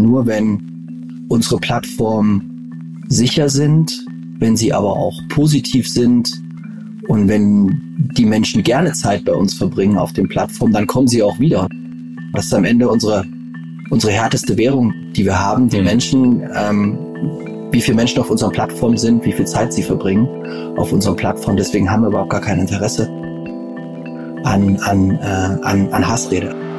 Nur wenn unsere Plattformen sicher sind, wenn sie aber auch positiv sind und wenn die Menschen gerne Zeit bei uns verbringen auf den Plattformen, dann kommen sie auch wieder. Das ist am Ende unsere, unsere härteste Währung, die wir haben, die mhm. Menschen, ähm, wie viele Menschen auf unserer Plattform sind, wie viel Zeit sie verbringen auf unserer Plattform. Deswegen haben wir überhaupt gar kein Interesse an, an, äh, an, an Hassrede.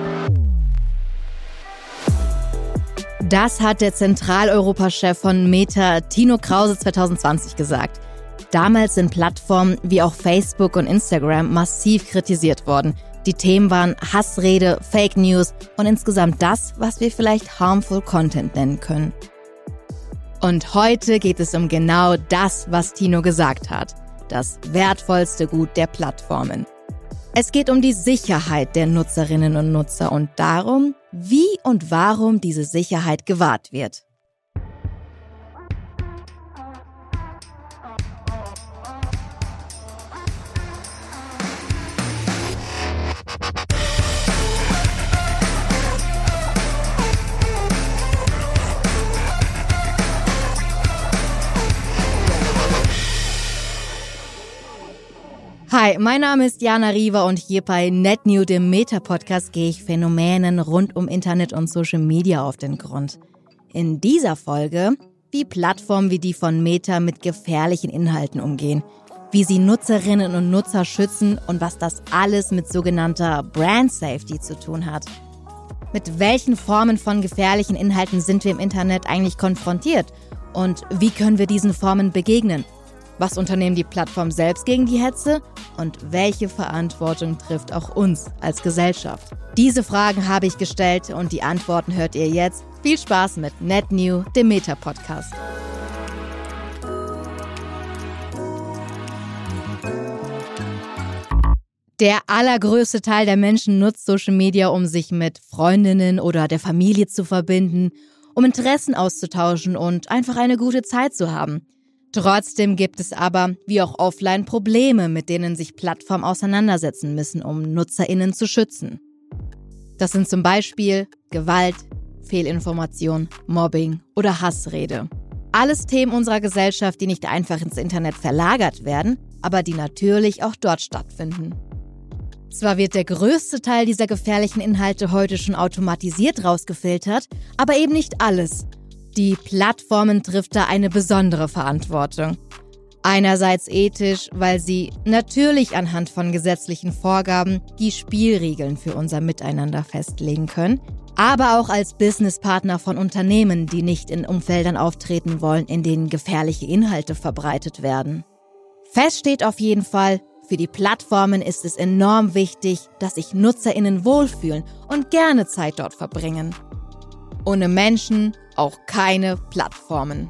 Das hat der Zentraleuropa-Chef von Meta, Tino Krause, 2020 gesagt. Damals sind Plattformen wie auch Facebook und Instagram massiv kritisiert worden. Die Themen waren Hassrede, Fake News und insgesamt das, was wir vielleicht harmful Content nennen können. Und heute geht es um genau das, was Tino gesagt hat. Das wertvollste Gut der Plattformen. Es geht um die Sicherheit der Nutzerinnen und Nutzer und darum, wie und warum diese Sicherheit gewahrt wird. Hi, mein Name ist Jana Riva und hier bei NetNew, dem Meta-Podcast, gehe ich Phänomenen rund um Internet und Social Media auf den Grund. In dieser Folge, wie Plattformen wie die von Meta mit gefährlichen Inhalten umgehen, wie sie Nutzerinnen und Nutzer schützen und was das alles mit sogenannter Brand Safety zu tun hat. Mit welchen Formen von gefährlichen Inhalten sind wir im Internet eigentlich konfrontiert? Und wie können wir diesen Formen begegnen? Was unternehmen die Plattformen selbst gegen die Hetze? Und welche Verantwortung trifft auch uns als Gesellschaft? Diese Fragen habe ich gestellt und die Antworten hört ihr jetzt. Viel Spaß mit NetNew, dem Meta-Podcast. Der allergrößte Teil der Menschen nutzt Social Media, um sich mit Freundinnen oder der Familie zu verbinden, um Interessen auszutauschen und einfach eine gute Zeit zu haben. Trotzdem gibt es aber, wie auch offline, Probleme, mit denen sich Plattformen auseinandersetzen müssen, um Nutzerinnen zu schützen. Das sind zum Beispiel Gewalt, Fehlinformation, Mobbing oder Hassrede. Alles Themen unserer Gesellschaft, die nicht einfach ins Internet verlagert werden, aber die natürlich auch dort stattfinden. Zwar wird der größte Teil dieser gefährlichen Inhalte heute schon automatisiert rausgefiltert, aber eben nicht alles. Die Plattformen trifft da eine besondere Verantwortung. Einerseits ethisch, weil sie natürlich anhand von gesetzlichen Vorgaben die Spielregeln für unser Miteinander festlegen können, aber auch als Businesspartner von Unternehmen, die nicht in Umfeldern auftreten wollen, in denen gefährliche Inhalte verbreitet werden. Fest steht auf jeden Fall, für die Plattformen ist es enorm wichtig, dass sich Nutzerinnen wohlfühlen und gerne Zeit dort verbringen. Ohne Menschen auch keine Plattformen.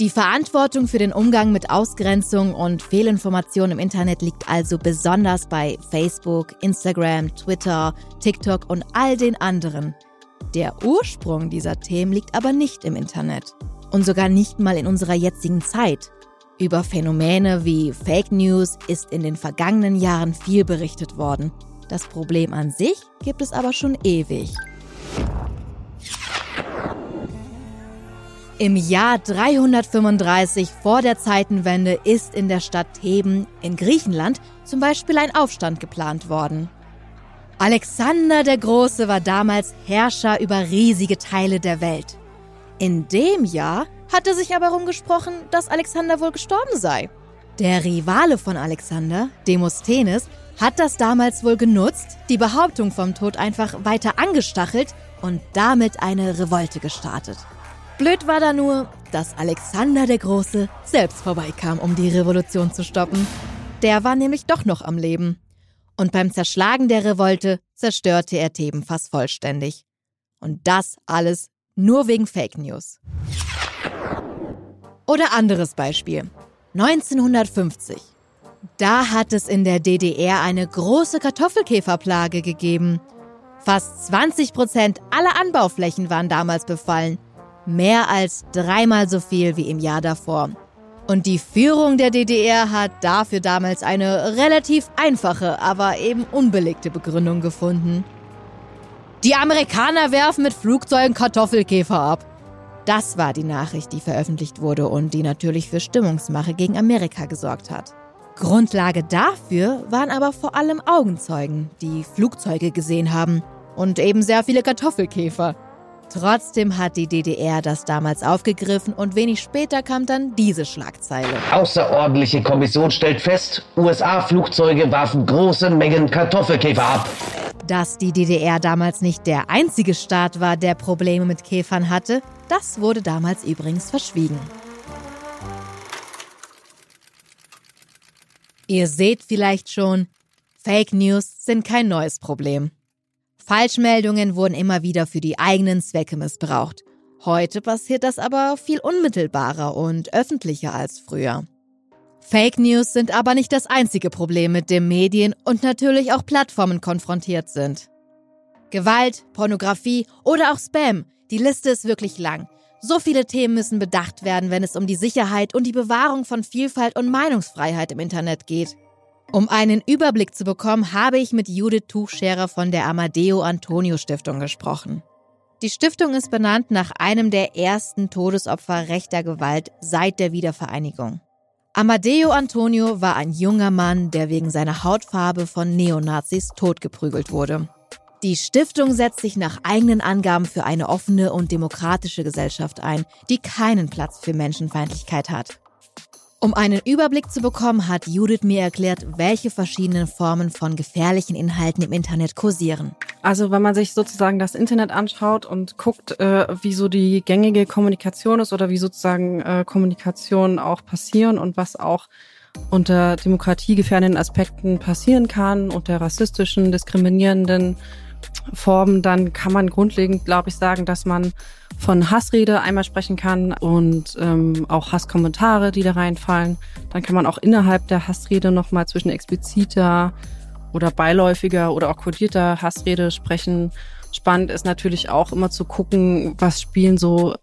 Die Verantwortung für den Umgang mit Ausgrenzung und Fehlinformation im Internet liegt also besonders bei Facebook, Instagram, Twitter, TikTok und all den anderen. Der Ursprung dieser Themen liegt aber nicht im Internet und sogar nicht mal in unserer jetzigen Zeit. Über Phänomene wie Fake News ist in den vergangenen Jahren viel berichtet worden. Das Problem an sich gibt es aber schon ewig. Im Jahr 335 vor der Zeitenwende ist in der Stadt Theben in Griechenland zum Beispiel ein Aufstand geplant worden. Alexander der Große war damals Herrscher über riesige Teile der Welt. In dem Jahr hatte sich aber herumgesprochen, dass Alexander wohl gestorben sei. Der Rivale von Alexander, Demosthenes, hat das damals wohl genutzt, die Behauptung vom Tod einfach weiter angestachelt und damit eine Revolte gestartet. Blöd war da nur, dass Alexander der Große selbst vorbeikam, um die Revolution zu stoppen. Der war nämlich doch noch am Leben. Und beim Zerschlagen der Revolte zerstörte er Theben fast vollständig. Und das alles nur wegen Fake News. Oder anderes Beispiel. 1950. Da hat es in der DDR eine große Kartoffelkäferplage gegeben. Fast 20 Prozent aller Anbauflächen waren damals befallen Mehr als dreimal so viel wie im Jahr davor. Und die Führung der DDR hat dafür damals eine relativ einfache, aber eben unbelegte Begründung gefunden. Die Amerikaner werfen mit Flugzeugen Kartoffelkäfer ab. Das war die Nachricht, die veröffentlicht wurde und die natürlich für Stimmungsmache gegen Amerika gesorgt hat. Grundlage dafür waren aber vor allem Augenzeugen, die Flugzeuge gesehen haben und eben sehr viele Kartoffelkäfer. Trotzdem hat die DDR das damals aufgegriffen und wenig später kam dann diese Schlagzeile. Außerordentliche Kommission stellt fest, USA-Flugzeuge warfen große Mengen Kartoffelkäfer ab. Dass die DDR damals nicht der einzige Staat war, der Probleme mit Käfern hatte, das wurde damals übrigens verschwiegen. Ihr seht vielleicht schon, Fake News sind kein neues Problem. Falschmeldungen wurden immer wieder für die eigenen Zwecke missbraucht. Heute passiert das aber viel unmittelbarer und öffentlicher als früher. Fake News sind aber nicht das einzige Problem, mit dem Medien und natürlich auch Plattformen konfrontiert sind. Gewalt, Pornografie oder auch Spam, die Liste ist wirklich lang. So viele Themen müssen bedacht werden, wenn es um die Sicherheit und die Bewahrung von Vielfalt und Meinungsfreiheit im Internet geht. Um einen Überblick zu bekommen, habe ich mit Judith Tuchscherer von der Amadeo Antonio Stiftung gesprochen. Die Stiftung ist benannt nach einem der ersten Todesopfer rechter Gewalt seit der Wiedervereinigung. Amadeo Antonio war ein junger Mann, der wegen seiner Hautfarbe von Neonazis totgeprügelt wurde. Die Stiftung setzt sich nach eigenen Angaben für eine offene und demokratische Gesellschaft ein, die keinen Platz für Menschenfeindlichkeit hat. Um einen Überblick zu bekommen, hat Judith mir erklärt, welche verschiedenen Formen von gefährlichen Inhalten im Internet kursieren. Also wenn man sich sozusagen das Internet anschaut und guckt, äh, wie so die gängige Kommunikation ist oder wie sozusagen äh, Kommunikation auch passieren und was auch unter demokratiegefährdenden Aspekten passieren kann, unter rassistischen, diskriminierenden Formen, dann kann man grundlegend, glaube ich, sagen, dass man von Hassrede einmal sprechen kann und ähm, auch Hasskommentare, die da reinfallen. Dann kann man auch innerhalb der Hassrede nochmal zwischen expliziter oder beiläufiger oder auch kodierter Hassrede sprechen. Spannend ist natürlich auch immer zu gucken, was spielen so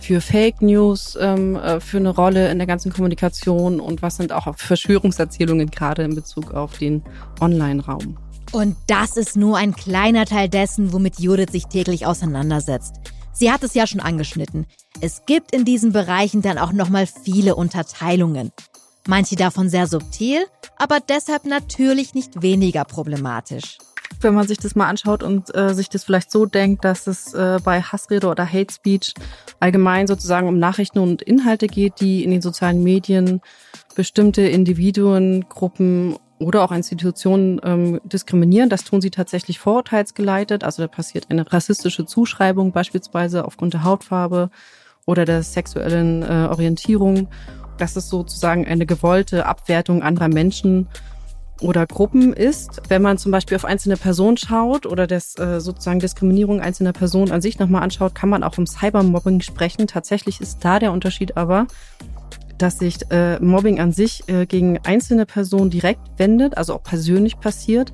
für Fake News ähm, äh, für eine Rolle in der ganzen Kommunikation und was sind auch Verschwörungserzählungen gerade in Bezug auf den Online-Raum. Und das ist nur ein kleiner Teil dessen, womit Judith sich täglich auseinandersetzt. Sie hat es ja schon angeschnitten. Es gibt in diesen Bereichen dann auch nochmal viele Unterteilungen. Manche davon sehr subtil, aber deshalb natürlich nicht weniger problematisch. Wenn man sich das mal anschaut und äh, sich das vielleicht so denkt, dass es äh, bei Hassrede oder Hate Speech allgemein sozusagen um Nachrichten und Inhalte geht, die in den sozialen Medien bestimmte Individuen, Gruppen oder auch Institutionen ähm, diskriminieren. Das tun sie tatsächlich vorurteilsgeleitet. Also da passiert eine rassistische Zuschreibung beispielsweise aufgrund der Hautfarbe oder der sexuellen äh, Orientierung. Das ist sozusagen eine gewollte Abwertung anderer Menschen oder Gruppen ist. Wenn man zum Beispiel auf einzelne Personen schaut oder das äh, sozusagen Diskriminierung einzelner Personen an sich nochmal anschaut, kann man auch vom Cybermobbing sprechen. Tatsächlich ist da der Unterschied aber, dass sich äh, Mobbing an sich äh, gegen einzelne Personen direkt wendet, also auch persönlich passiert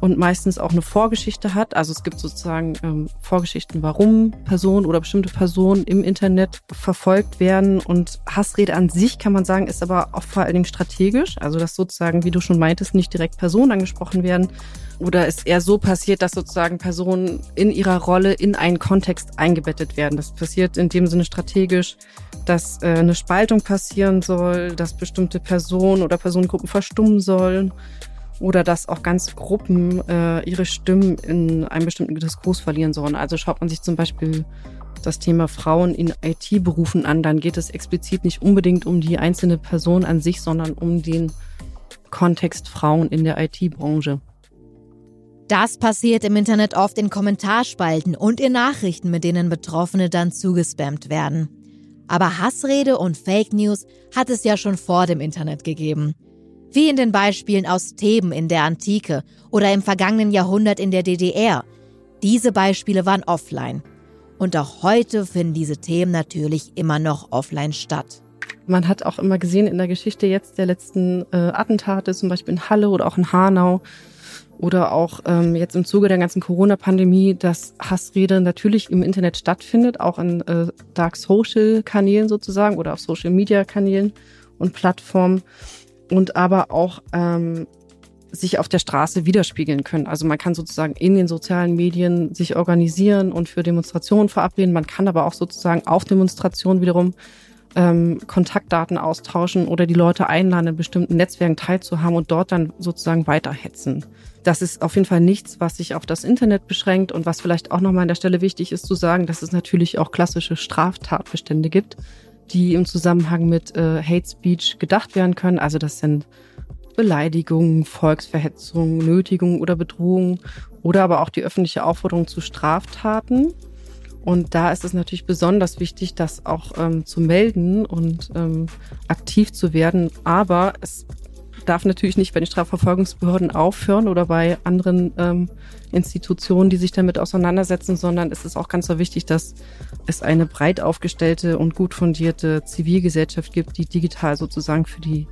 und meistens auch eine Vorgeschichte hat. Also es gibt sozusagen ähm, Vorgeschichten, warum Personen oder bestimmte Personen im Internet verfolgt werden. Und Hassrede an sich kann man sagen, ist aber auch vor allen Dingen strategisch. Also dass sozusagen, wie du schon meintest, nicht direkt Personen angesprochen werden. Oder ist eher so passiert, dass sozusagen Personen in ihrer Rolle in einen Kontext eingebettet werden. Das passiert in dem Sinne strategisch, dass äh, eine Spaltung passieren soll, dass bestimmte Personen oder Personengruppen verstummen sollen oder dass auch ganze Gruppen äh, ihre Stimmen in einem bestimmten Diskurs verlieren sollen. Also schaut man sich zum Beispiel das Thema Frauen in IT-Berufen an, dann geht es explizit nicht unbedingt um die einzelne Person an sich, sondern um den Kontext Frauen in der IT-Branche. Das passiert im Internet oft in Kommentarspalten und in Nachrichten, mit denen Betroffene dann zugespammt werden. Aber Hassrede und Fake News hat es ja schon vor dem Internet gegeben. Wie in den Beispielen aus Theben in der Antike oder im vergangenen Jahrhundert in der DDR. Diese Beispiele waren offline. Und auch heute finden diese Themen natürlich immer noch offline statt. Man hat auch immer gesehen in der Geschichte jetzt der letzten äh, Attentate, zum Beispiel in Halle oder auch in Hanau oder auch ähm, jetzt im Zuge der ganzen Corona-Pandemie, dass Hassrede natürlich im Internet stattfindet, auch in äh, Dark Social-Kanälen sozusagen oder auf Social-Media-Kanälen und Plattformen und aber auch ähm, sich auf der Straße widerspiegeln können. Also man kann sozusagen in den sozialen Medien sich organisieren und für Demonstrationen verabreden. Man kann aber auch sozusagen auf Demonstrationen wiederum ähm, Kontaktdaten austauschen oder die Leute einladen, in bestimmten Netzwerken teilzuhaben und dort dann sozusagen weiterhetzen. Das ist auf jeden Fall nichts, was sich auf das Internet beschränkt und was vielleicht auch nochmal an der Stelle wichtig ist zu sagen, dass es natürlich auch klassische Straftatbestände gibt, die im Zusammenhang mit äh, Hate Speech gedacht werden können. Also das sind Beleidigung, Volksverhetzung, Nötigung oder Bedrohung oder aber auch die öffentliche Aufforderung zu Straftaten. Und da ist es natürlich besonders wichtig, das auch ähm, zu melden und ähm, aktiv zu werden. Aber es darf natürlich nicht bei den Strafverfolgungsbehörden aufhören oder bei anderen ähm, Institutionen, die sich damit auseinandersetzen, sondern es ist auch ganz so wichtig, dass es eine breit aufgestellte und gut fundierte Zivilgesellschaft gibt, die digital sozusagen für die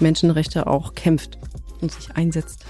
Menschenrechte auch kämpft und sich einsetzt.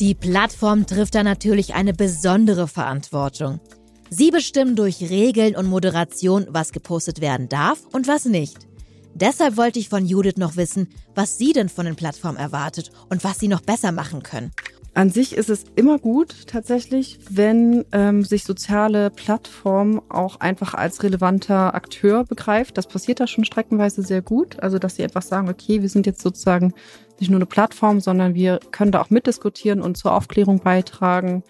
Die Plattform trifft da natürlich eine besondere Verantwortung. Sie bestimmen durch Regeln und Moderation, was gepostet werden darf und was nicht. Deshalb wollte ich von Judith noch wissen, was sie denn von den Plattformen erwartet und was sie noch besser machen können. An sich ist es immer gut tatsächlich, wenn ähm, sich soziale Plattformen auch einfach als relevanter Akteur begreift. Das passiert da schon streckenweise sehr gut. Also dass sie einfach sagen, okay, wir sind jetzt sozusagen nicht nur eine Plattform, sondern wir können da auch mitdiskutieren und zur Aufklärung beitragen.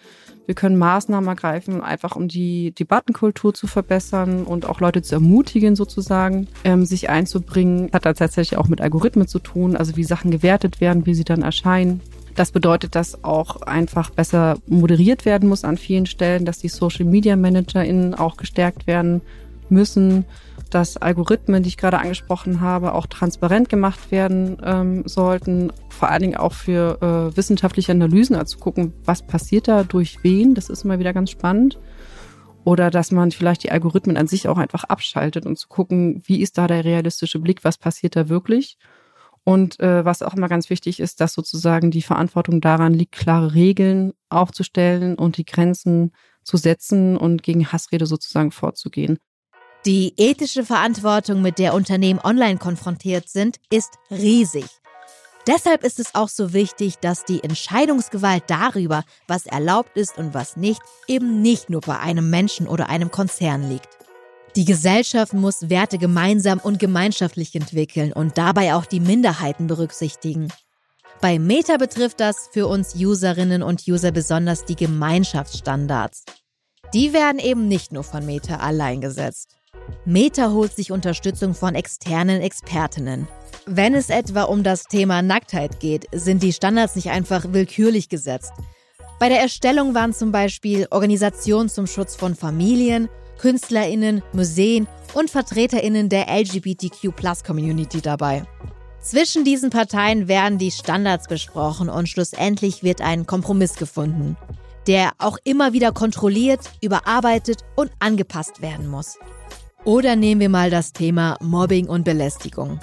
Wir können Maßnahmen ergreifen, einfach um die Debattenkultur zu verbessern und auch Leute zu ermutigen, sozusagen, ähm, sich einzubringen. Hat da tatsächlich auch mit Algorithmen zu tun, also wie Sachen gewertet werden, wie sie dann erscheinen. Das bedeutet, dass auch einfach besser moderiert werden muss an vielen Stellen, dass die Social Media ManagerInnen auch gestärkt werden müssen, dass Algorithmen, die ich gerade angesprochen habe, auch transparent gemacht werden ähm, sollten. Vor allen Dingen auch für äh, wissenschaftliche Analysen, also gucken, was passiert da durch wen. Das ist immer wieder ganz spannend. Oder dass man vielleicht die Algorithmen an sich auch einfach abschaltet und zu gucken, wie ist da der realistische Blick, was passiert da wirklich. Und äh, was auch immer ganz wichtig ist, dass sozusagen die Verantwortung daran liegt, klare Regeln aufzustellen und die Grenzen zu setzen und gegen Hassrede sozusagen vorzugehen. Die ethische Verantwortung, mit der Unternehmen online konfrontiert sind, ist riesig. Deshalb ist es auch so wichtig, dass die Entscheidungsgewalt darüber, was erlaubt ist und was nicht, eben nicht nur bei einem Menschen oder einem Konzern liegt. Die Gesellschaft muss Werte gemeinsam und gemeinschaftlich entwickeln und dabei auch die Minderheiten berücksichtigen. Bei Meta betrifft das für uns Userinnen und User besonders die Gemeinschaftsstandards. Die werden eben nicht nur von Meta allein gesetzt. Meta holt sich Unterstützung von externen Expertinnen. Wenn es etwa um das Thema Nacktheit geht, sind die Standards nicht einfach willkürlich gesetzt. Bei der Erstellung waren zum Beispiel Organisationen zum Schutz von Familien, KünstlerInnen, Museen und VertreterInnen der LGBTQ-Plus-Community dabei. Zwischen diesen Parteien werden die Standards besprochen und schlussendlich wird ein Kompromiss gefunden, der auch immer wieder kontrolliert, überarbeitet und angepasst werden muss. Oder nehmen wir mal das Thema Mobbing und Belästigung.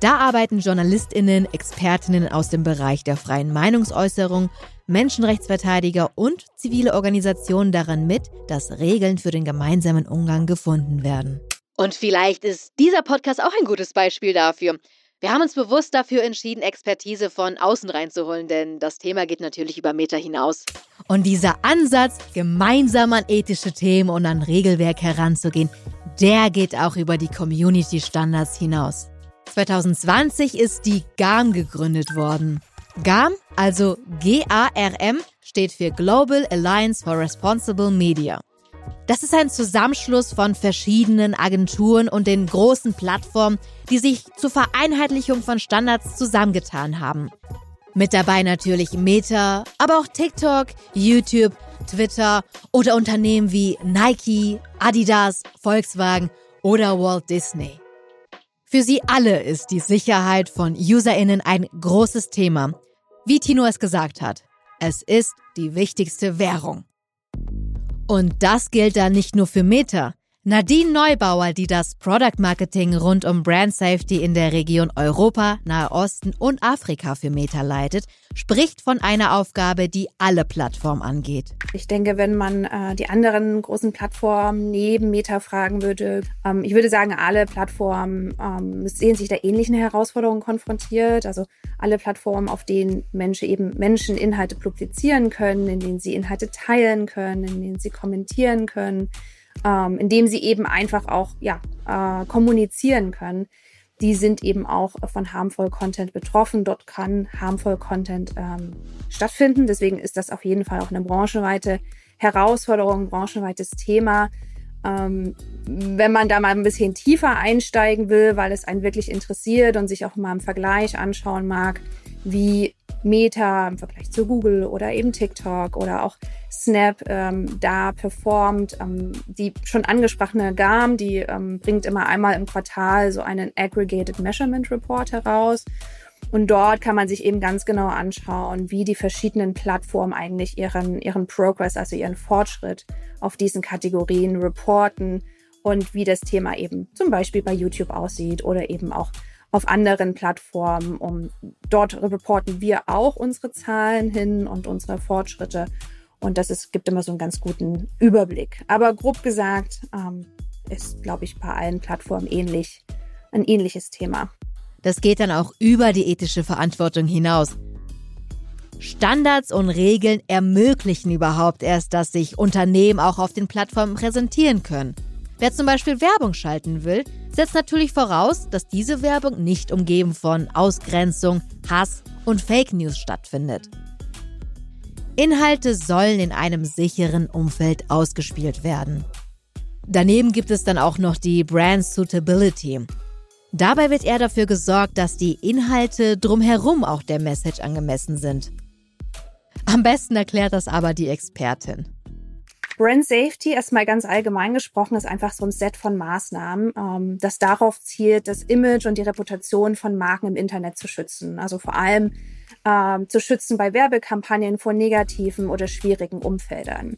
Da arbeiten Journalistinnen, Expertinnen aus dem Bereich der freien Meinungsäußerung, Menschenrechtsverteidiger und zivile Organisationen daran mit, dass Regeln für den gemeinsamen Umgang gefunden werden. Und vielleicht ist dieser Podcast auch ein gutes Beispiel dafür. Wir haben uns bewusst dafür entschieden, Expertise von außen reinzuholen, denn das Thema geht natürlich über Meter hinaus. Und dieser Ansatz, gemeinsam an ethische Themen und an Regelwerk heranzugehen, der geht auch über die Community-Standards hinaus. 2020 ist die GARM gegründet worden. GARM, also G-A-R-M, steht für Global Alliance for Responsible Media. Das ist ein Zusammenschluss von verschiedenen Agenturen und den großen Plattformen, die sich zur Vereinheitlichung von Standards zusammengetan haben. Mit dabei natürlich Meta, aber auch TikTok, YouTube, Twitter oder Unternehmen wie Nike, Adidas, Volkswagen oder Walt Disney. Für sie alle ist die Sicherheit von Userinnen ein großes Thema. Wie Tino es gesagt hat, es ist die wichtigste Währung. Und das gilt dann nicht nur für Meta. Nadine Neubauer, die das Product Marketing rund um Brand Safety in der Region Europa, Nahe Osten und Afrika für Meta leitet, spricht von einer Aufgabe, die alle Plattformen angeht. Ich denke, wenn man äh, die anderen großen Plattformen neben Meta fragen würde, ähm, ich würde sagen, alle Plattformen ähm, sehen sich da ähnlichen Herausforderungen konfrontiert. Also alle Plattformen, auf denen Menschen eben Menschen Inhalte publizieren können, in denen sie Inhalte teilen können, in denen sie kommentieren können ähm, indem sie eben einfach auch ja, äh, kommunizieren können, die sind eben auch von harmful Content betroffen. Dort kann harmful Content ähm, stattfinden. Deswegen ist das auf jeden Fall auch eine branchenweite Herausforderung, branchenweites Thema. Ähm, wenn man da mal ein bisschen tiefer einsteigen will, weil es einen wirklich interessiert und sich auch mal im Vergleich anschauen mag, wie Meta im Vergleich zu Google oder eben TikTok oder auch Snap ähm, da performt. Ähm, die schon angesprochene GAM, die ähm, bringt immer einmal im Quartal so einen Aggregated Measurement Report heraus. Und dort kann man sich eben ganz genau anschauen, wie die verschiedenen Plattformen eigentlich ihren, ihren Progress, also ihren Fortschritt auf diesen Kategorien reporten und wie das Thema eben zum Beispiel bei YouTube aussieht oder eben auch auf anderen Plattformen. Um, dort reporten wir auch unsere Zahlen hin und unsere Fortschritte. Und das ist, gibt immer so einen ganz guten Überblick. Aber grob gesagt ähm, ist, glaube ich, bei allen Plattformen ähnlich, ein ähnliches Thema. Das geht dann auch über die ethische Verantwortung hinaus. Standards und Regeln ermöglichen überhaupt erst, dass sich Unternehmen auch auf den Plattformen präsentieren können. Wer zum Beispiel Werbung schalten will, setzt natürlich voraus, dass diese Werbung nicht umgeben von Ausgrenzung, Hass und Fake News stattfindet. Inhalte sollen in einem sicheren Umfeld ausgespielt werden. Daneben gibt es dann auch noch die Brand Suitability. Dabei wird eher dafür gesorgt, dass die Inhalte drumherum auch der Message angemessen sind. Am besten erklärt das aber die Expertin. Brand Safety, erstmal ganz allgemein gesprochen, ist einfach so ein Set von Maßnahmen, ähm, das darauf zielt, das Image und die Reputation von Marken im Internet zu schützen. Also vor allem ähm, zu schützen bei Werbekampagnen vor negativen oder schwierigen Umfeldern.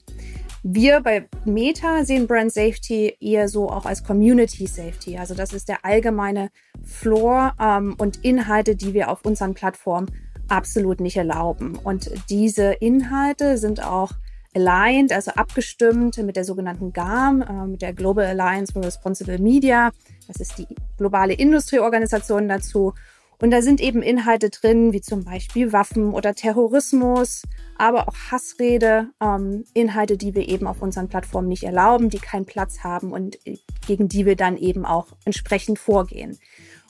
Wir bei Meta sehen Brand Safety eher so auch als Community Safety. Also das ist der allgemeine Floor ähm, und Inhalte, die wir auf unseren Plattformen absolut nicht erlauben. Und diese Inhalte sind auch aligned, also abgestimmt mit der sogenannten GAM, äh, mit der Global Alliance for Responsible Media. Das ist die globale Industrieorganisation dazu. Und da sind eben Inhalte drin, wie zum Beispiel Waffen oder Terrorismus, aber auch Hassrede, ähm, Inhalte, die wir eben auf unseren Plattformen nicht erlauben, die keinen Platz haben und gegen die wir dann eben auch entsprechend vorgehen.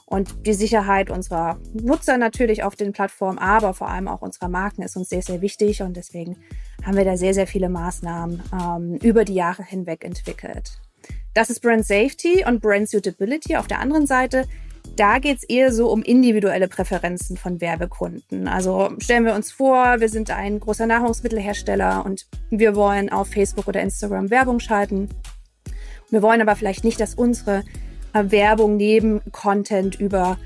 Und die Sicherheit unserer Nutzer natürlich auf den Plattformen, aber vor allem auch unserer Marken ist uns sehr, sehr wichtig. Und deswegen haben wir da sehr, sehr viele Maßnahmen ähm, über die Jahre hinweg entwickelt. Das ist Brand Safety und Brand Suitability. Auf der anderen Seite, da geht es eher so um individuelle Präferenzen von Werbekunden. Also stellen wir uns vor, wir sind ein großer Nahrungsmittelhersteller und wir wollen auf Facebook oder Instagram Werbung schalten. Wir wollen aber vielleicht nicht, dass unsere Werbung neben Content über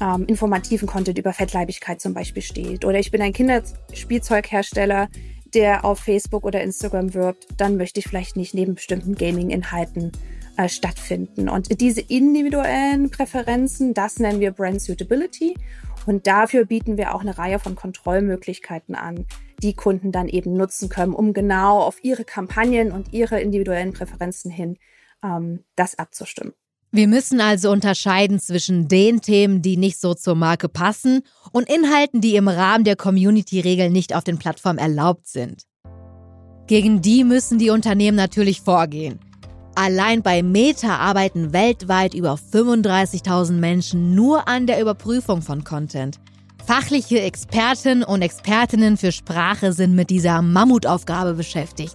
ähm, informativen Content über Fettleibigkeit zum Beispiel steht. Oder ich bin ein Kinderspielzeughersteller, der auf Facebook oder Instagram wirbt, dann möchte ich vielleicht nicht neben bestimmten Gaming-Inhalten äh, stattfinden. Und diese individuellen Präferenzen, das nennen wir Brand Suitability. Und dafür bieten wir auch eine Reihe von Kontrollmöglichkeiten an, die Kunden dann eben nutzen können, um genau auf ihre Kampagnen und ihre individuellen Präferenzen hin ähm, das abzustimmen. Wir müssen also unterscheiden zwischen den Themen, die nicht so zur Marke passen und Inhalten, die im Rahmen der Community-Regeln nicht auf den Plattformen erlaubt sind. Gegen die müssen die Unternehmen natürlich vorgehen. Allein bei Meta arbeiten weltweit über 35.000 Menschen nur an der Überprüfung von Content. Fachliche Experten und Expertinnen für Sprache sind mit dieser Mammutaufgabe beschäftigt.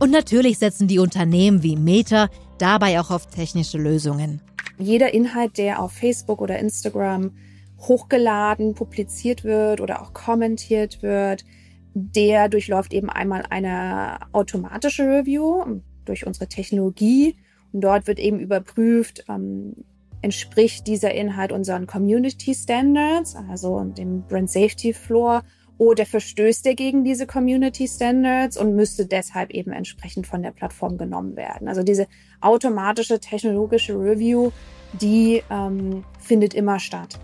Und natürlich setzen die Unternehmen wie Meta dabei auch auf technische Lösungen. Jeder Inhalt, der auf Facebook oder Instagram hochgeladen, publiziert wird oder auch kommentiert wird, der durchläuft eben einmal eine automatische Review durch unsere Technologie. Und dort wird eben überprüft, ähm, entspricht dieser Inhalt unseren Community Standards, also dem Brand Safety Floor oder verstößt er gegen diese Community Standards und müsste deshalb eben entsprechend von der Plattform genommen werden. Also diese automatische technologische Review, die ähm, findet immer statt.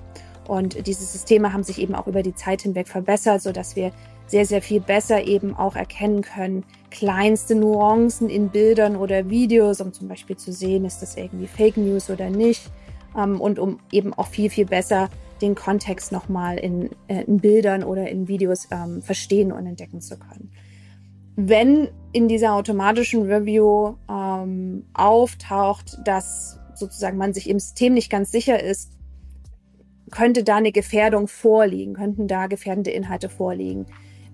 Und diese Systeme haben sich eben auch über die Zeit hinweg verbessert, so dass wir sehr, sehr viel besser eben auch erkennen können, kleinste Nuancen in Bildern oder Videos, um zum Beispiel zu sehen, ist das irgendwie Fake News oder nicht. Ähm, und um eben auch viel, viel besser den Kontext nochmal in, äh, in Bildern oder in Videos ähm, verstehen und entdecken zu können. Wenn in dieser automatischen Review ähm, auftaucht, dass sozusagen man sich im System nicht ganz sicher ist, könnte da eine Gefährdung vorliegen, könnten da gefährdende Inhalte vorliegen.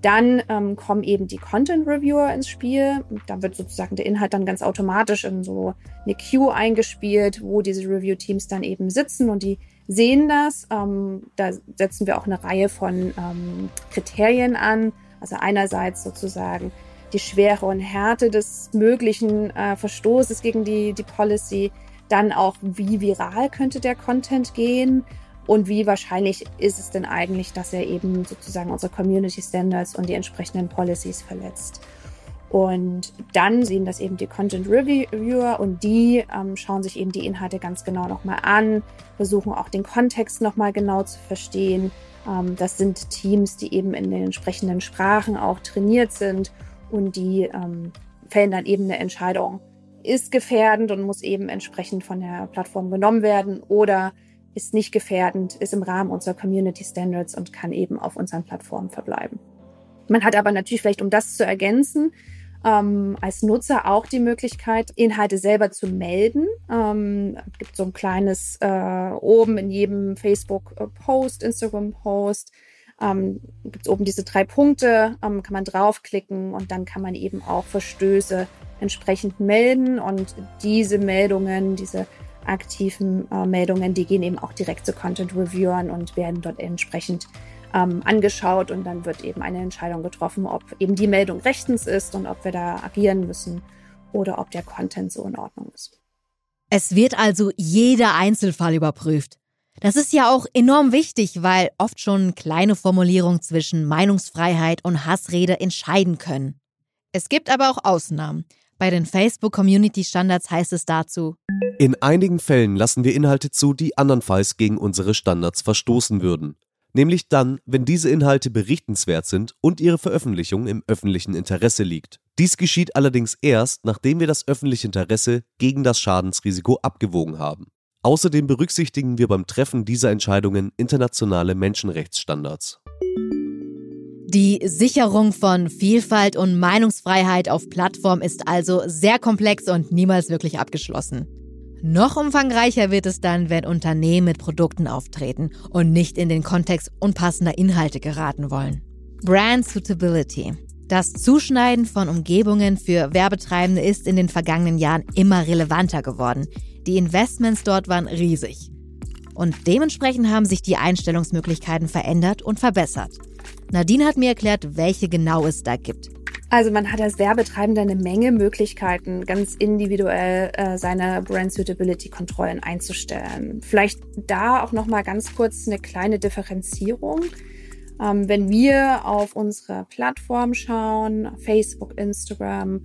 Dann ähm, kommen eben die Content Reviewer ins Spiel. Da wird sozusagen der Inhalt dann ganz automatisch in so eine Queue eingespielt, wo diese Review-Teams dann eben sitzen und die sehen das. Ähm, da setzen wir auch eine Reihe von ähm, Kriterien an. Also einerseits sozusagen die Schwere und Härte des möglichen äh, Verstoßes gegen die, die Policy, dann auch, wie viral könnte der Content gehen und wie wahrscheinlich ist es denn eigentlich, dass er eben sozusagen unsere Community Standards und die entsprechenden Policies verletzt. Und dann sehen das eben die Content Reviewer und die ähm, schauen sich eben die Inhalte ganz genau nochmal an, versuchen auch den Kontext nochmal genau zu verstehen. Ähm, das sind Teams, die eben in den entsprechenden Sprachen auch trainiert sind und die ähm, fällen dann eben eine Entscheidung. Ist gefährdend und muss eben entsprechend von der Plattform genommen werden oder ist nicht gefährdend, ist im Rahmen unserer Community Standards und kann eben auf unseren Plattformen verbleiben. Man hat aber natürlich vielleicht, um das zu ergänzen, ähm, als Nutzer auch die Möglichkeit, Inhalte selber zu melden. Ähm, es gibt so ein kleines äh, oben in jedem Facebook-Post, Instagram-Post, ähm, gibt es oben diese drei Punkte, ähm, kann man draufklicken und dann kann man eben auch Verstöße entsprechend melden und diese Meldungen, diese aktiven äh, Meldungen, die gehen eben auch direkt zu Content Reviewern und werden dort entsprechend ähm, angeschaut und dann wird eben eine Entscheidung getroffen, ob eben die Meldung rechtens ist und ob wir da agieren müssen oder ob der Content so in Ordnung ist. Es wird also jeder Einzelfall überprüft. Das ist ja auch enorm wichtig, weil oft schon kleine Formulierungen zwischen Meinungsfreiheit und Hassrede entscheiden können. Es gibt aber auch Ausnahmen. Bei den Facebook Community Standards heißt es dazu, in einigen Fällen lassen wir Inhalte zu, die andernfalls gegen unsere Standards verstoßen würden nämlich dann, wenn diese Inhalte berichtenswert sind und ihre Veröffentlichung im öffentlichen Interesse liegt. Dies geschieht allerdings erst, nachdem wir das öffentliche Interesse gegen das Schadensrisiko abgewogen haben. Außerdem berücksichtigen wir beim Treffen dieser Entscheidungen internationale Menschenrechtsstandards. Die Sicherung von Vielfalt und Meinungsfreiheit auf Plattform ist also sehr komplex und niemals wirklich abgeschlossen. Noch umfangreicher wird es dann, wenn Unternehmen mit Produkten auftreten und nicht in den Kontext unpassender Inhalte geraten wollen. Brand Suitability. Das Zuschneiden von Umgebungen für Werbetreibende ist in den vergangenen Jahren immer relevanter geworden. Die Investments dort waren riesig. Und dementsprechend haben sich die Einstellungsmöglichkeiten verändert und verbessert. Nadine hat mir erklärt, welche genau es da gibt. Also man hat als Werbetreibender eine Menge Möglichkeiten, ganz individuell äh, seine Brand Suitability Kontrollen einzustellen. Vielleicht da auch noch mal ganz kurz eine kleine Differenzierung. Ähm, wenn wir auf unsere Plattform schauen, Facebook, Instagram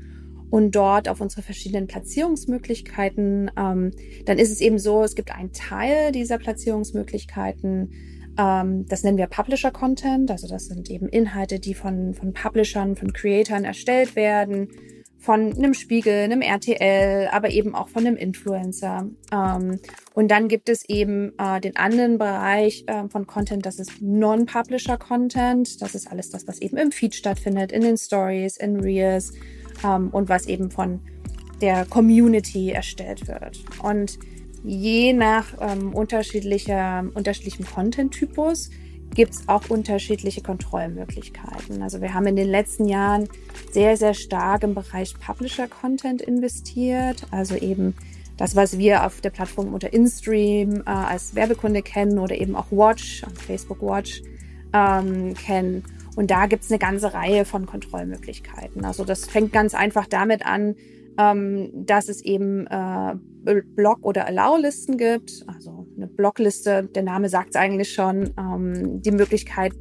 und dort auf unsere verschiedenen Platzierungsmöglichkeiten, ähm, dann ist es eben so, es gibt einen Teil dieser Platzierungsmöglichkeiten, ähm, das nennen wir Publisher Content. Also das sind eben Inhalte, die von, von Publishern, von Creatoren erstellt werden, von einem Spiegel, einem RTL, aber eben auch von einem Influencer. Ähm, und dann gibt es eben äh, den anderen Bereich äh, von Content, das ist Non-Publisher Content. Das ist alles das, was eben im Feed stattfindet, in den Stories, in Reels ähm, und was eben von der Community erstellt wird. Und je nach ähm, unterschiedlicher, unterschiedlichem Content-Typus gibt es auch unterschiedliche Kontrollmöglichkeiten. Also wir haben in den letzten Jahren sehr, sehr stark im Bereich Publisher-Content investiert. Also eben das, was wir auf der Plattform unter InStream äh, als Werbekunde kennen oder eben auch Watch, Facebook Watch ähm, kennen. Und da gibt es eine ganze Reihe von Kontrollmöglichkeiten. Also das fängt ganz einfach damit an, ähm, dass es eben äh, Block- oder Allow-Listen gibt. Also eine Blockliste, der Name sagt es eigentlich schon, ähm, die Möglichkeit,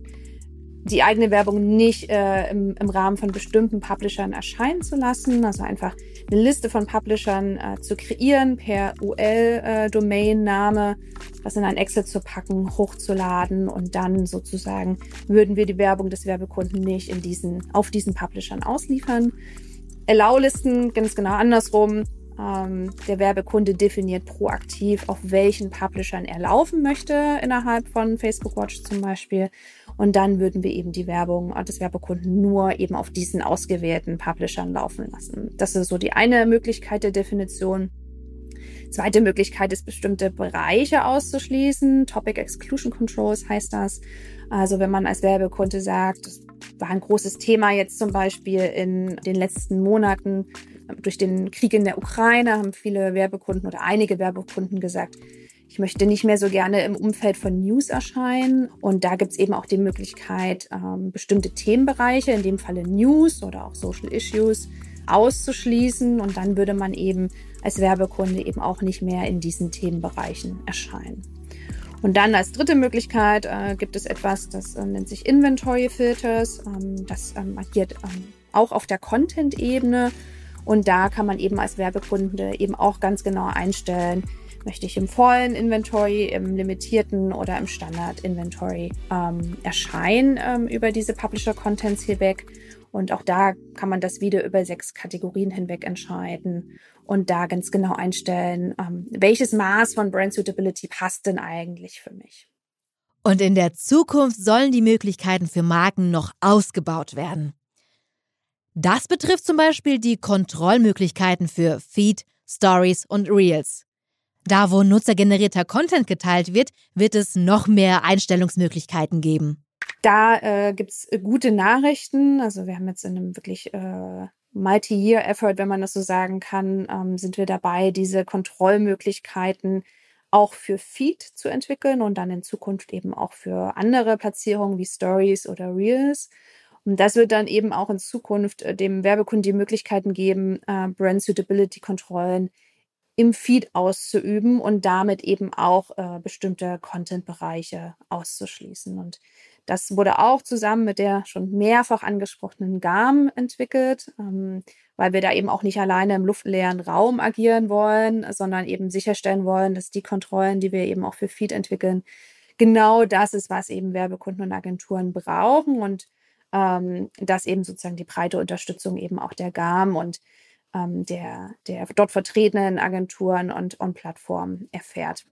die eigene Werbung nicht äh, im, im Rahmen von bestimmten Publishern erscheinen zu lassen, also einfach eine Liste von Publishern äh, zu kreieren per UL-Domain-Name, äh, was in ein Excel zu packen, hochzuladen und dann sozusagen würden wir die Werbung des Werbekunden nicht in diesen, auf diesen Publishern ausliefern. Allow-Listen ganz genau andersrum. Ähm, der Werbekunde definiert proaktiv, auf welchen Publishern er laufen möchte innerhalb von Facebook Watch zum Beispiel. Und dann würden wir eben die Werbung des Werbekunden nur eben auf diesen ausgewählten Publishern laufen lassen. Das ist so die eine Möglichkeit der Definition. Zweite Möglichkeit ist, bestimmte Bereiche auszuschließen. Topic Exclusion Controls heißt das. Also wenn man als Werbekunde sagt, das war ein großes Thema jetzt zum Beispiel in den letzten Monaten durch den Krieg in der Ukraine, haben viele Werbekunden oder einige Werbekunden gesagt, ich möchte nicht mehr so gerne im Umfeld von News erscheinen. Und da gibt es eben auch die Möglichkeit, ähm, bestimmte Themenbereiche, in dem Falle News oder auch Social Issues, auszuschließen. Und dann würde man eben als Werbekunde eben auch nicht mehr in diesen Themenbereichen erscheinen. Und dann als dritte Möglichkeit äh, gibt es etwas, das äh, nennt sich Inventory Filters. Ähm, das ähm, agiert ähm, auch auf der Content-Ebene. Und da kann man eben als Werbekunde eben auch ganz genau einstellen, möchte ich im vollen Inventory, im limitierten oder im Standard Inventory ähm, erscheinen ähm, über diese Publisher Contents hinweg. Und auch da kann man das wieder über sechs Kategorien hinweg entscheiden und da ganz genau einstellen, ähm, welches Maß von Brand Suitability passt denn eigentlich für mich. Und in der Zukunft sollen die Möglichkeiten für Marken noch ausgebaut werden. Das betrifft zum Beispiel die Kontrollmöglichkeiten für Feed, Stories und Reels. Da, wo nutzergenerierter Content geteilt wird, wird es noch mehr Einstellungsmöglichkeiten geben. Da äh, gibt's gute Nachrichten. Also wir haben jetzt in einem wirklich äh, Multi-Year-Effort, wenn man das so sagen kann, ähm, sind wir dabei, diese Kontrollmöglichkeiten auch für Feed zu entwickeln und dann in Zukunft eben auch für andere Platzierungen wie Stories oder Reels. Und das wird dann eben auch in Zukunft äh, dem Werbekunden die Möglichkeiten geben, äh, Brand Suitability Kontrollen im Feed auszuüben und damit eben auch äh, bestimmte Content-Bereiche auszuschließen. Und das wurde auch zusammen mit der schon mehrfach angesprochenen GAM entwickelt, ähm, weil wir da eben auch nicht alleine im luftleeren Raum agieren wollen, sondern eben sicherstellen wollen, dass die Kontrollen, die wir eben auch für Feed entwickeln, genau das ist, was eben Werbekunden und Agenturen brauchen und ähm, dass eben sozusagen die breite Unterstützung eben auch der GAM und ähm, der, der dort vertretenen Agenturen und, und Plattformen erfährt.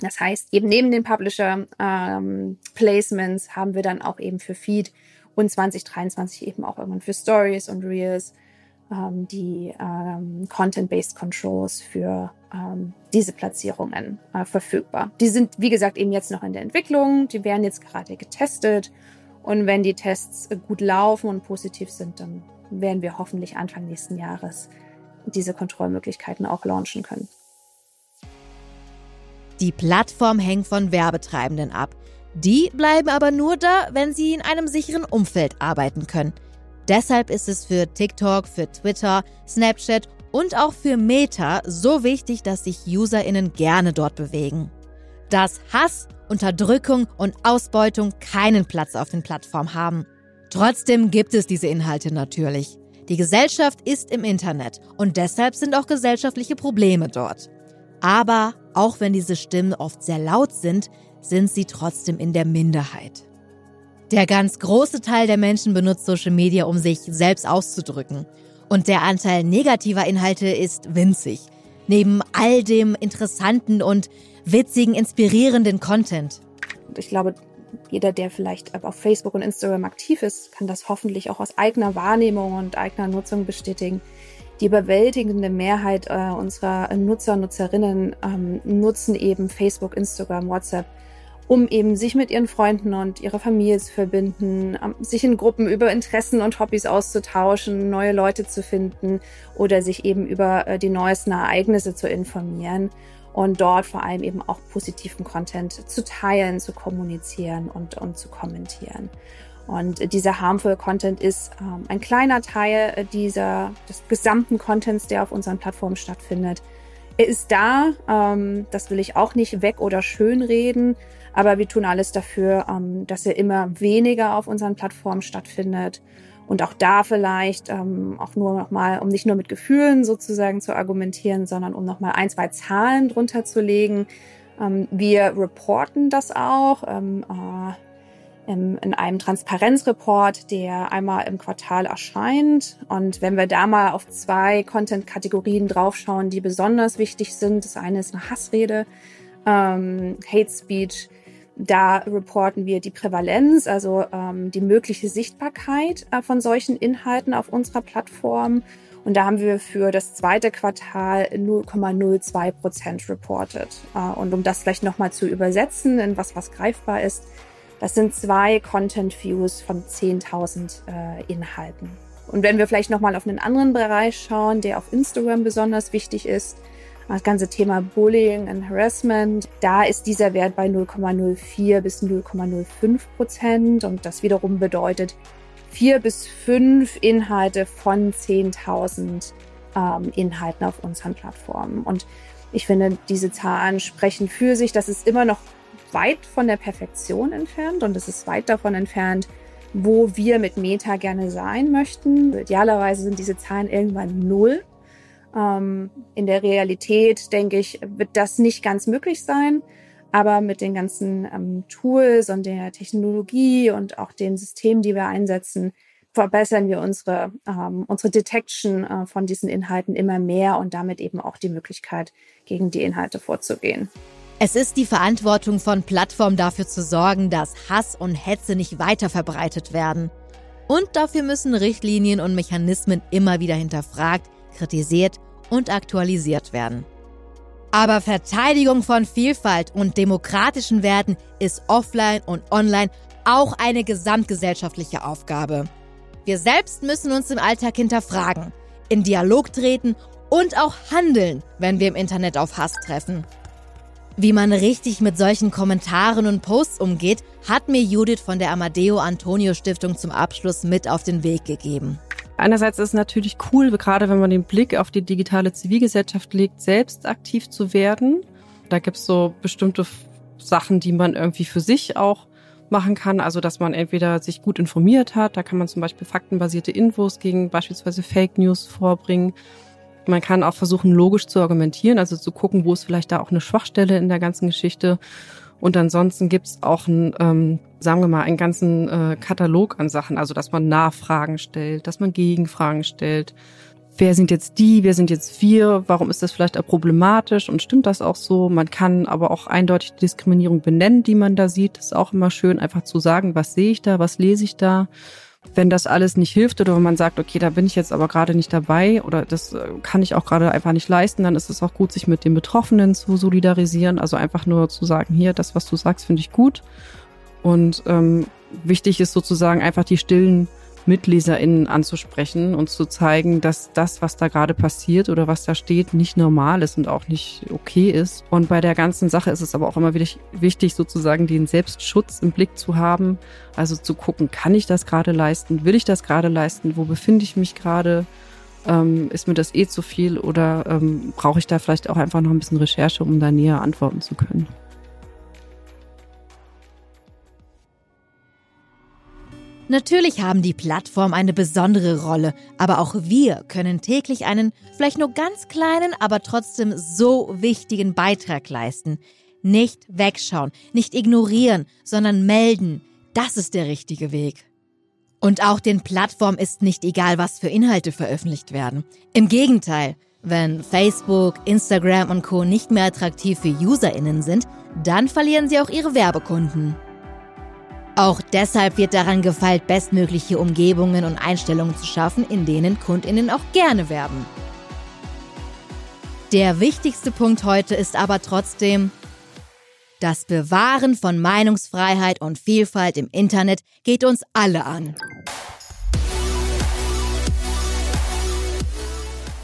Das heißt, eben neben den Publisher ähm, Placements haben wir dann auch eben für Feed und 2023 eben auch irgendwann für Stories und Reels ähm, die ähm, Content-Based Controls für ähm, diese Platzierungen äh, verfügbar. Die sind, wie gesagt, eben jetzt noch in der Entwicklung. Die werden jetzt gerade getestet. Und wenn die Tests gut laufen und positiv sind, dann werden wir hoffentlich Anfang nächsten Jahres diese Kontrollmöglichkeiten auch launchen können. Die Plattform hängt von Werbetreibenden ab. Die bleiben aber nur da, wenn sie in einem sicheren Umfeld arbeiten können. Deshalb ist es für TikTok, für Twitter, Snapchat und auch für Meta so wichtig, dass sich Userinnen gerne dort bewegen. Dass Hass, Unterdrückung und Ausbeutung keinen Platz auf den Plattformen haben. Trotzdem gibt es diese Inhalte natürlich. Die Gesellschaft ist im Internet und deshalb sind auch gesellschaftliche Probleme dort. Aber auch wenn diese Stimmen oft sehr laut sind, sind sie trotzdem in der Minderheit. Der ganz große Teil der Menschen benutzt Social Media, um sich selbst auszudrücken. Und der Anteil negativer Inhalte ist winzig. Neben all dem interessanten und witzigen, inspirierenden Content. Ich glaube, jeder, der vielleicht auf Facebook und Instagram aktiv ist, kann das hoffentlich auch aus eigener Wahrnehmung und eigener Nutzung bestätigen. Die überwältigende Mehrheit äh, unserer Nutzer, Nutzerinnen ähm, nutzen eben Facebook, Instagram, WhatsApp, um eben sich mit ihren Freunden und ihrer Familie zu verbinden, ähm, sich in Gruppen über Interessen und Hobbys auszutauschen, neue Leute zu finden oder sich eben über äh, die neuesten Ereignisse zu informieren und dort vor allem eben auch positiven Content zu teilen, zu kommunizieren und, und zu kommentieren. Und dieser harmful Content ist ähm, ein kleiner Teil dieser, des gesamten Contents, der auf unseren Plattformen stattfindet. Er ist da, ähm, das will ich auch nicht weg oder schönreden, Aber wir tun alles dafür, ähm, dass er immer weniger auf unseren Plattformen stattfindet. Und auch da vielleicht ähm, auch nur nochmal, um nicht nur mit Gefühlen sozusagen zu argumentieren, sondern um nochmal ein, zwei Zahlen drunter zu legen. Ähm, wir reporten das auch. Ähm, äh, in einem Transparenzreport, der einmal im Quartal erscheint. Und wenn wir da mal auf zwei Content-Kategorien draufschauen, die besonders wichtig sind, das eine ist eine Hassrede, ähm, Hate Speech. Da reporten wir die Prävalenz, also ähm, die mögliche Sichtbarkeit äh, von solchen Inhalten auf unserer Plattform. Und da haben wir für das zweite Quartal 0,02 Prozent reported. Äh, und um das vielleicht nochmal zu übersetzen in was, was greifbar ist, das sind zwei Content Views von 10.000 äh, Inhalten. Und wenn wir vielleicht nochmal auf einen anderen Bereich schauen, der auf Instagram besonders wichtig ist, das ganze Thema Bullying und Harassment, da ist dieser Wert bei 0,04 bis 0,05 Prozent. Und das wiederum bedeutet vier bis fünf Inhalte von 10.000 ähm, Inhalten auf unseren Plattformen. Und ich finde, diese Zahlen sprechen für sich. Das ist immer noch weit von der Perfektion entfernt und es ist weit davon entfernt, wo wir mit Meta gerne sein möchten. Idealerweise sind diese Zahlen irgendwann null. Ähm, in der Realität, denke ich, wird das nicht ganz möglich sein. Aber mit den ganzen ähm, Tools und der Technologie und auch den Systemen, die wir einsetzen, verbessern wir unsere, ähm, unsere Detection äh, von diesen Inhalten immer mehr und damit eben auch die Möglichkeit, gegen die Inhalte vorzugehen. Es ist die Verantwortung von Plattformen dafür zu sorgen, dass Hass und Hetze nicht weiter verbreitet werden. Und dafür müssen Richtlinien und Mechanismen immer wieder hinterfragt, kritisiert und aktualisiert werden. Aber Verteidigung von Vielfalt und demokratischen Werten ist offline und online auch eine gesamtgesellschaftliche Aufgabe. Wir selbst müssen uns im Alltag hinterfragen, in Dialog treten und auch handeln, wenn wir im Internet auf Hass treffen. Wie man richtig mit solchen Kommentaren und Posts umgeht, hat mir Judith von der Amadeo Antonio Stiftung zum Abschluss mit auf den Weg gegeben. Einerseits ist es natürlich cool, gerade wenn man den Blick auf die digitale Zivilgesellschaft legt, selbst aktiv zu werden. Da gibt es so bestimmte Sachen, die man irgendwie für sich auch machen kann. Also, dass man entweder sich gut informiert hat, da kann man zum Beispiel faktenbasierte Infos gegen beispielsweise Fake News vorbringen. Man kann auch versuchen, logisch zu argumentieren, also zu gucken, wo ist vielleicht da auch eine Schwachstelle in der ganzen Geschichte. Und ansonsten gibt's auch einen, ähm, sagen wir mal, einen ganzen äh, Katalog an Sachen, also dass man Nachfragen stellt, dass man Gegenfragen stellt. Wer sind jetzt die, wer sind jetzt wir, warum ist das vielleicht auch problematisch und stimmt das auch so? Man kann aber auch eindeutig die Diskriminierung benennen, die man da sieht. Das ist auch immer schön, einfach zu sagen, was sehe ich da, was lese ich da wenn das alles nicht hilft oder wenn man sagt, okay, da bin ich jetzt aber gerade nicht dabei oder das äh, kann ich auch gerade einfach nicht leisten, dann ist es auch gut, sich mit den Betroffenen zu solidarisieren. Also einfach nur zu sagen, hier, das, was du sagst, finde ich gut. Und ähm, wichtig ist sozusagen einfach die stillen MitleserInnen anzusprechen und zu zeigen, dass das, was da gerade passiert oder was da steht, nicht normal ist und auch nicht okay ist. Und bei der ganzen Sache ist es aber auch immer wieder wichtig, sozusagen den Selbstschutz im Blick zu haben. Also zu gucken, kann ich das gerade leisten? Will ich das gerade leisten? Wo befinde ich mich gerade? Ähm, ist mir das eh zu viel oder ähm, brauche ich da vielleicht auch einfach noch ein bisschen Recherche, um da näher antworten zu können? Natürlich haben die Plattformen eine besondere Rolle, aber auch wir können täglich einen, vielleicht nur ganz kleinen, aber trotzdem so wichtigen Beitrag leisten. Nicht wegschauen, nicht ignorieren, sondern melden. Das ist der richtige Weg. Und auch den Plattformen ist nicht egal, was für Inhalte veröffentlicht werden. Im Gegenteil, wenn Facebook, Instagram und Co nicht mehr attraktiv für Userinnen sind, dann verlieren sie auch ihre Werbekunden. Auch deshalb wird daran gefeilt, bestmögliche Umgebungen und Einstellungen zu schaffen, in denen Kundinnen auch gerne werben. Der wichtigste Punkt heute ist aber trotzdem, das Bewahren von Meinungsfreiheit und Vielfalt im Internet geht uns alle an.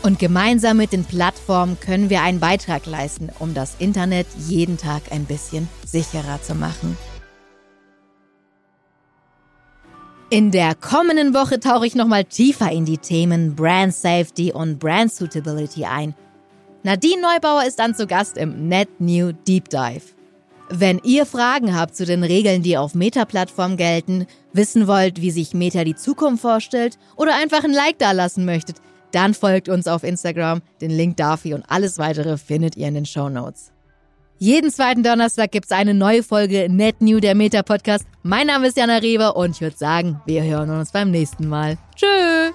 Und gemeinsam mit den Plattformen können wir einen Beitrag leisten, um das Internet jeden Tag ein bisschen sicherer zu machen. In der kommenden Woche tauche ich nochmal tiefer in die Themen Brand Safety und Brand Suitability ein. Nadine Neubauer ist dann zu Gast im Net New Deep Dive. Wenn ihr Fragen habt zu den Regeln, die auf Meta-Plattformen gelten, wissen wollt, wie sich Meta die Zukunft vorstellt oder einfach ein Like dalassen möchtet, dann folgt uns auf Instagram. Den Link dafür und alles weitere findet ihr in den Show Notes. Jeden zweiten Donnerstag gibt's eine neue Folge Net New, der Meta Podcast. Mein Name ist Jana Reber und ich würde sagen, wir hören uns beim nächsten Mal. Tschüss!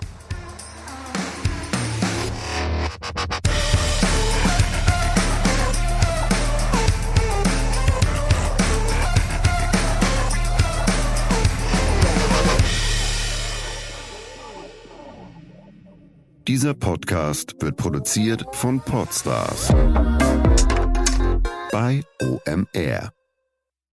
Dieser Podcast wird produziert von Podstars bei OMR.